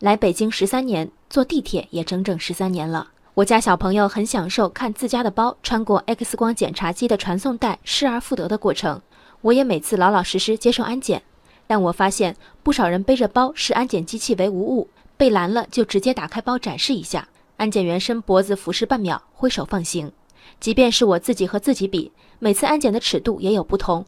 来北京十三年，坐地铁也整整十三年了。我家小朋友很享受看自家的包穿过 X 光检查机的传送带失而复得的过程，我也每次老老实实接受安检。但我发现不少人背着包视安检机器为无物，被拦了就直接打开包展示一下，安检员伸脖子俯视半秒，挥手放行。即便是我自己和自己比，每次安检的尺度也有不同。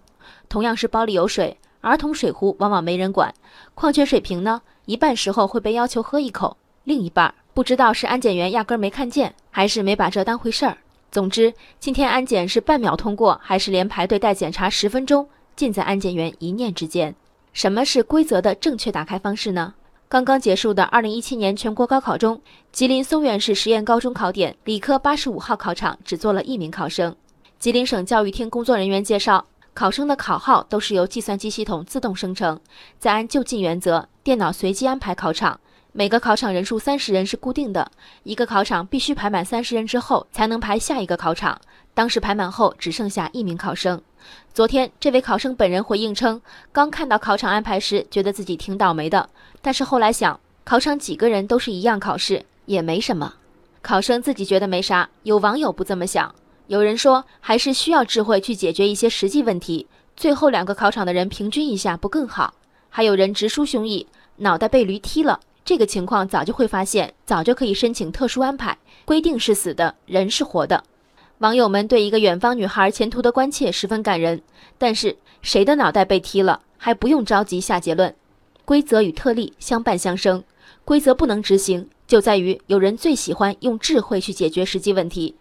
同样是包里有水，儿童水壶往往没人管，矿泉水瓶呢，一半时候会被要求喝一口，另一半不知道是安检员压根没看见，还是没把这当回事儿。总之，今天安检是半秒通过，还是连排队带检查十分钟，尽在安检员一念之间。什么是规则的正确打开方式呢？刚刚结束的2017年全国高考中，吉林松原市实验高中考点理科85号考场只坐了一名考生。吉林省教育厅工作人员介绍，考生的考号都是由计算机系统自动生成，再按就近原则，电脑随机安排考场。每个考场人数三十人是固定的，一个考场必须排满三十人之后才能排下一个考场。当时排满后只剩下一名考生。昨天，这位考生本人回应称，刚看到考场安排时，觉得自己挺倒霉的。但是后来想，考场几个人都是一样考试，也没什么。考生自己觉得没啥，有网友不这么想。有人说，还是需要智慧去解决一些实际问题。最后两个考场的人平均一下，不更好？还有人直抒胸臆，脑袋被驴踢了。这个情况早就会发现，早就可以申请特殊安排。规定是死的，人是活的。网友们对一个远方女孩前途的关切十分感人，但是谁的脑袋被踢了还不用着急下结论。规则与特例相伴相生，规则不能执行，就在于有人最喜欢用智慧去解决实际问题。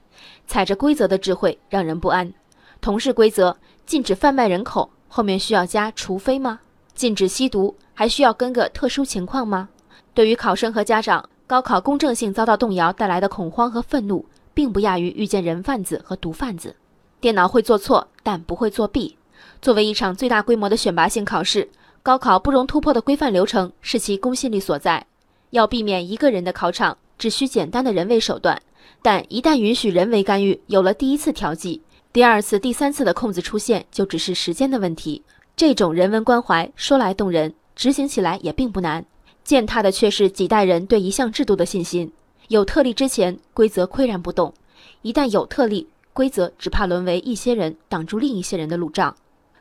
踩着规则的智慧让人不安。同是规则，禁止贩卖人口，后面需要加除非吗？禁止吸毒，还需要跟个特殊情况吗？对于考生和家长，高考公正性遭到动摇带来的恐慌和愤怒。并不亚于遇见人贩子和毒贩子。电脑会做错，但不会作弊。作为一场最大规模的选拔性考试，高考不容突破的规范流程是其公信力所在。要避免一个人的考场，只需简单的人为手段。但一旦允许人为干预，有了第一次调剂，第二次、第三次的空子出现，就只是时间的问题。这种人文关怀说来动人，执行起来也并不难。践踏的却是几代人对一项制度的信心。有特例之前，规则岿然不动；一旦有特例，规则只怕沦为一些人挡住另一些人的路障。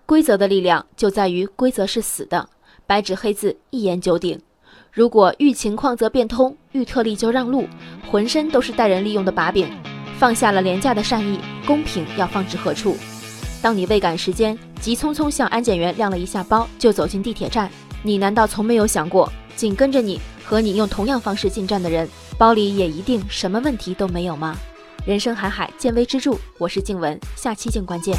规则的力量就在于规则是死的，白纸黑字，一言九鼎。如果遇情况则变通，遇特例就让路，浑身都是待人利用的把柄。放下了廉价的善意，公平要放置何处？当你未赶时间，急匆匆向安检员亮了一下包，就走进地铁站，你难道从没有想过，紧跟着你和你用同样方式进站的人？包里也一定什么问题都没有吗？人生海海，见微知著。我是静文，下期见关键。